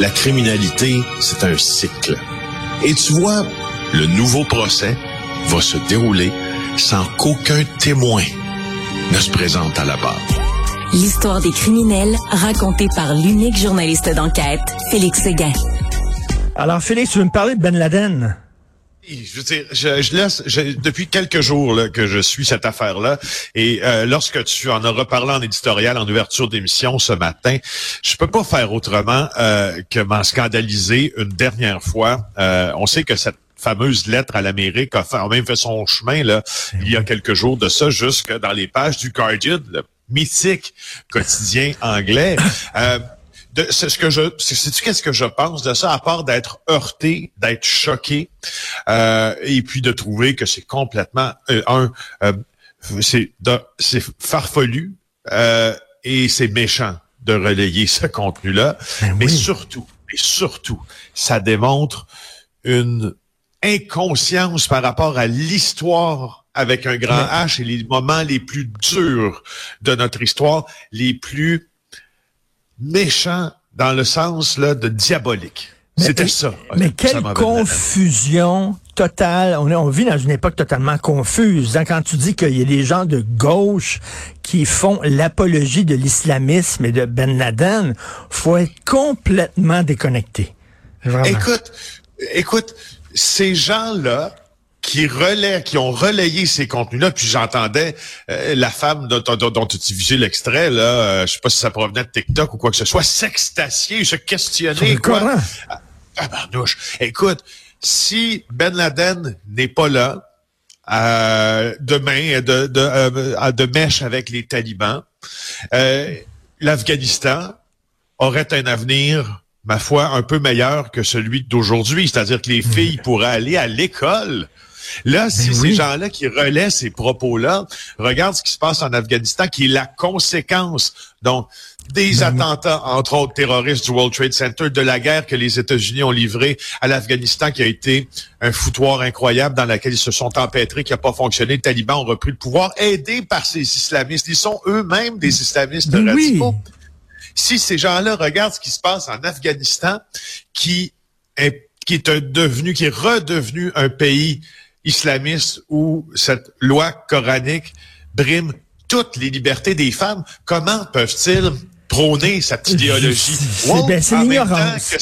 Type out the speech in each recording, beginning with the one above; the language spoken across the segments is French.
La criminalité, c'est un cycle. Et tu vois, le nouveau procès va se dérouler sans qu'aucun témoin ne se présente à la barre. L'histoire des criminels racontée par l'unique journaliste d'enquête, Félix Seguin. Alors, Félix, tu veux me parler de Ben Laden? Je veux dire, je, laisse depuis quelques jours là, que je suis cette affaire-là, et euh, lorsque tu en as reparlé en éditorial, en ouverture d'émission ce matin, je peux pas faire autrement euh, que m'en scandaliser une dernière fois. Euh, on sait que cette fameuse lettre à l'Amérique a, fait, a même fait son chemin là il y a quelques jours de ça, jusque dans les pages du Guardian, le mythique quotidien anglais. C'est ce que je sais-tu qu'est-ce que je pense de ça à part d'être heurté, d'être choqué euh, et puis de trouver que c'est complètement euh, un euh, c'est c'est farfelu et c'est méchant de relayer ce contenu-là, ben mais surtout et surtout ça démontre une inconscience par rapport à l'histoire avec un grand H et les moments les plus durs de notre histoire, les plus méchant dans le sens là, de diabolique. C'était ça. Mais quelle confusion totale. On, est, on vit dans une époque totalement confuse. Hein, quand tu dis qu'il y a des gens de gauche qui font l'apologie de l'islamisme et de Ben Laden, faut être complètement déconnecté. Écoute, écoute, ces gens-là, qui relaient, qui ont relayé ces contenus-là. Puis j'entendais euh, la femme dont, dont, dont tu visé l'extrait, là, euh, je sais pas si ça provenait de TikTok ou quoi que ce soit, s'extasier, se questionner. Quoi. Ah, ah Écoute, si Ben Laden n'est pas là, euh, demain de, de, euh, de mèche avec les talibans, l'Afghanistan aurait un avenir ma foi, un peu meilleur que celui d'aujourd'hui. C'est-à-dire que les filles pourraient aller à l'école Là, ben si ces gens-là qui relaient ces propos-là, regarde ce qui se passe en Afghanistan, qui est la conséquence, donc, des ben attentats, entre autres terroristes du World Trade Center, de la guerre que les États-Unis ont livrée à l'Afghanistan, qui a été un foutoir incroyable dans lequel ils se sont empêtrés, qui n'a pas fonctionné. Les talibans ont repris le pouvoir, aidés par ces islamistes. Ils sont eux-mêmes des islamistes ben radicaux. Si ces gens-là regardent ce qui se passe en Afghanistan, qui est, qui est devenu, qui est redevenu un pays islamiste où cette loi coranique brime toutes les libertés des femmes, comment peuvent-ils prôner cette idéologie? C'est c'est l'ignorance.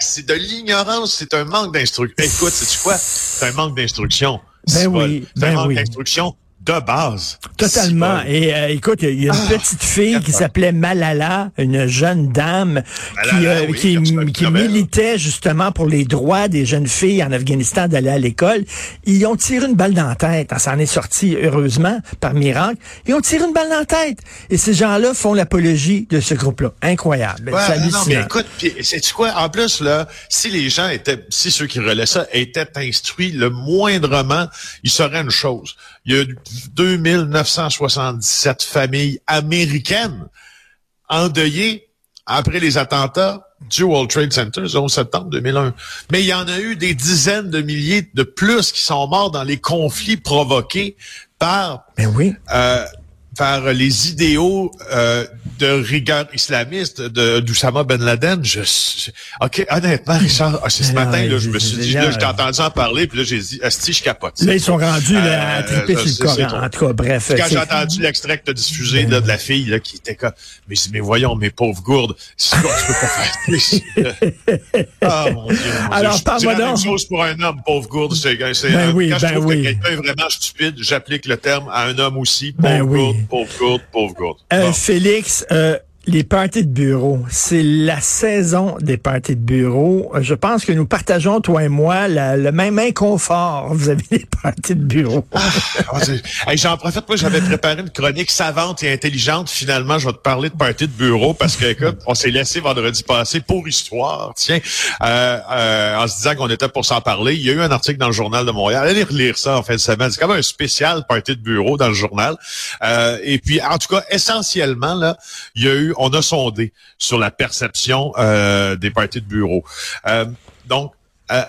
C'est de l'ignorance, c'est un manque d'instruction. Écoute, c'est quoi? C'est un manque d'instruction. Ben oui, c'est un ben manque oui. d'instruction de base. Totalement. Et euh, écoute, il y a une ah, petite fille qui s'appelait Malala, une jeune dame qui, euh, qui, qui militait justement pour les droits des jeunes filles en Afghanistan d'aller à l'école. Ils ont tiré une balle dans la tête. Ça en est sorti, heureusement, par miracle. Ils ont tiré une balle dans la tête. Et ces gens-là font l'apologie de ce groupe-là. Incroyable. Ouais, non, mais écoute, c'est quoi? En plus, là, si les gens étaient, si ceux qui relaient ça étaient instruits le moindrement, ils sauraient une chose. Il y a 2977 familles américaines endeuillées après les attentats du World Trade Center, le 11 septembre 2001. Mais il y en a eu des dizaines de milliers de plus qui sont morts dans les conflits provoqués par ben oui. euh, par les idéaux euh, de rigueur islamiste de d'Oussama Ben Laden. Je, ok, honnêtement, Richard, ah, ce matin, là, je me suis dit, là, je t'ai entendu en parler, puis là, j'ai dit, Asti, je capote. Là, ils sont rendus là, à euh, triper sur le Coran. En tout cas, bref. Quand j'ai entendu l'extrait que tu as diffusé là, de la fille là, qui était comme, mais, mais voyons, mes pauvres gourdes, c'est quoi, tu peux pas faire Ah, mon Dieu. Mon Alors, Dieu. parle-moi la même chose pour un homme, pauvre gourde. C'est, ben oui, quand ben je trouve oui. que quelqu'un est vraiment stupide, j'applique le terme à un homme aussi, pauvre Ben oui. gourde, pauvre gourde, pauvre gourde. Euh, Bon. Félix, euh, les parties de bureau, c'est la saison des parties de bureau. Je pense que nous partageons, toi et moi, le même inconfort vis-à-vis des parties de bureau. Ah, hey, J'en profite, moi j'avais préparé une chronique savante et intelligente. Finalement, je vais te parler de party de bureau parce que écoute, on s'est laissé vendredi passé pour histoire, tiens, euh, euh, en se disant qu'on était pour s'en parler. Il y a eu un article dans le journal de Montréal. Allez relire ça en fin de semaine. C'est comme un spécial party de bureau dans le journal. Euh, et puis, en tout cas, essentiellement, là, il y a eu, on a sondé sur la perception euh, des parties de bureau. Euh, donc, euh,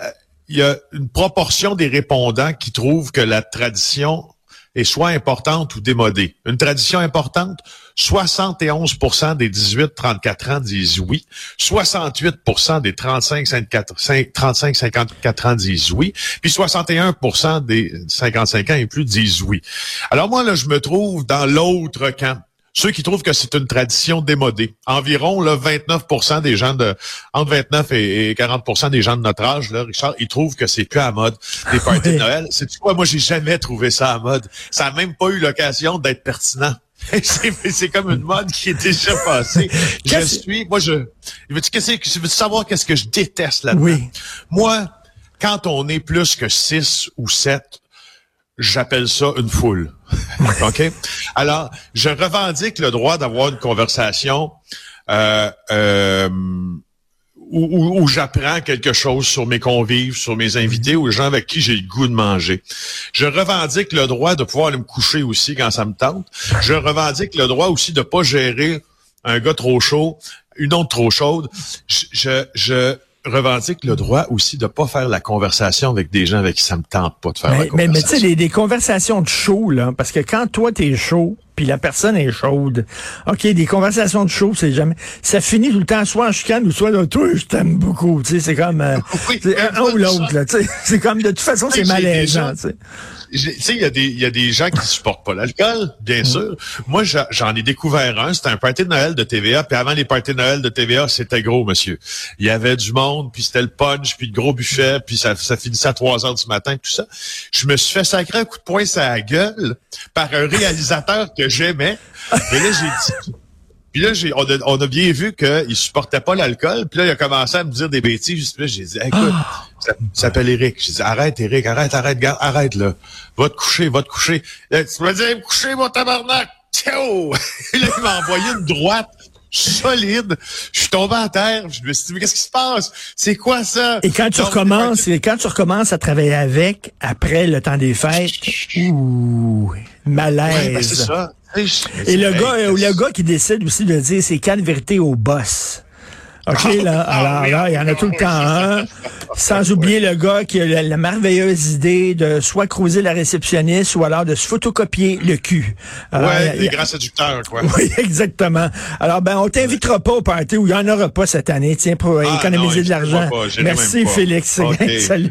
il y a une proportion des répondants qui trouvent que la tradition est soit importante ou démodée. Une tradition importante, 71% des 18-34 ans disent oui. 68% des 35-54 ans disent oui. Puis 61% des 55 ans et plus disent oui. Alors moi, là, je me trouve dans l'autre camp. Ceux qui trouvent que c'est une tradition démodée. Environ là, 29% des gens de entre 29 et 40% des gens de notre âge, là, Richard, ils trouvent que c'est plus à mode les parties de Noël. C'est quoi, moi j'ai jamais trouvé ça à mode. Ça a même pas eu l'occasion d'être pertinent. c'est comme une mode qui est déjà passée. je suis, moi je, veux-tu, qu'est-ce, veux savoir qu'est-ce que je déteste là-dedans? Oui. Moi, quand on est plus que 6 ou 7, j'appelle ça une foule. OK? Alors, je revendique le droit d'avoir une conversation euh, euh, où, j'apprends quelque chose sur mes convives, sur mes invités ou les gens avec qui j'ai le goût de manger. Je revendique le droit de pouvoir aller me coucher aussi quand ça me tente. Je revendique le droit aussi de pas gérer un gars trop chaud, une autre trop chaude. Je, je, revendique le droit aussi de pas faire la conversation avec des gens avec qui ça me tente pas de faire mais, la conversation. Mais, tu sais, des, conversations de chaud, là, parce que quand toi, t'es chaud, puis la personne est chaude. OK, des conversations de chaud, c'est jamais... Ça finit tout le temps, soit en chicane ou soit là, toi, je t'aime beaucoup. Tu sais, c'est comme... Euh, un ou l'autre, là. Tu sais, c'est comme, de toute façon, c'est malaisant, tu sais tu sais, il y, a des, y a des gens qui supportent pas l'alcool, bien mm. sûr. Moi, j'en ai découvert un. C'était un party de Noël de TVA. Puis avant les parties de Noël de TVA, c'était gros, monsieur. Il y avait du monde, puis c'était le punch, puis le gros buffet, puis ça, ça finissait à 3 heures du matin, tout ça. Je me suis fait sacrer un coup de poing sur la gueule par un réalisateur que j'aimais. Et là, j'ai dit puis là, j'ai, on, a, on a bien vu qu'il supportait pas l'alcool. Puis là, il a commencé à me dire des bêtises. Puis là, j'ai dit, écoute, ça, s'appelle Eric. J'ai dit, arrête, Eric, arrête, arrête, arrête, arrête, là. Va te coucher, va te coucher. Là, tu vas dire, me coucher, mon tabarnak. Tchao! là, il m'a envoyé une droite solide. Je suis tombé à terre. Je me suis dit, mais qu'est-ce qui se passe? C'est quoi ça? Et quand tu recommences, et quand tu recommences à travailler avec, après le temps des fêtes, ouh, malaise. Ouais, ben, c'est ça. Et le gars, euh, le gars qui décide aussi de dire c'est quatre vérités au boss. OK, ah, là, ah, alors là, il y en a tout le temps un. Sans oublier le gars qui a la, merveilleuse idée de soit creuser la réceptionniste ou alors de se photocopier le cul. Alors, ouais, les grands séducteurs, quoi. Oui, exactement. Alors, ben, on t'invitera pas au party où il n'y en aura pas cette année, tiens, pour ah, économiser de l'argent. Merci, Félix. Salut.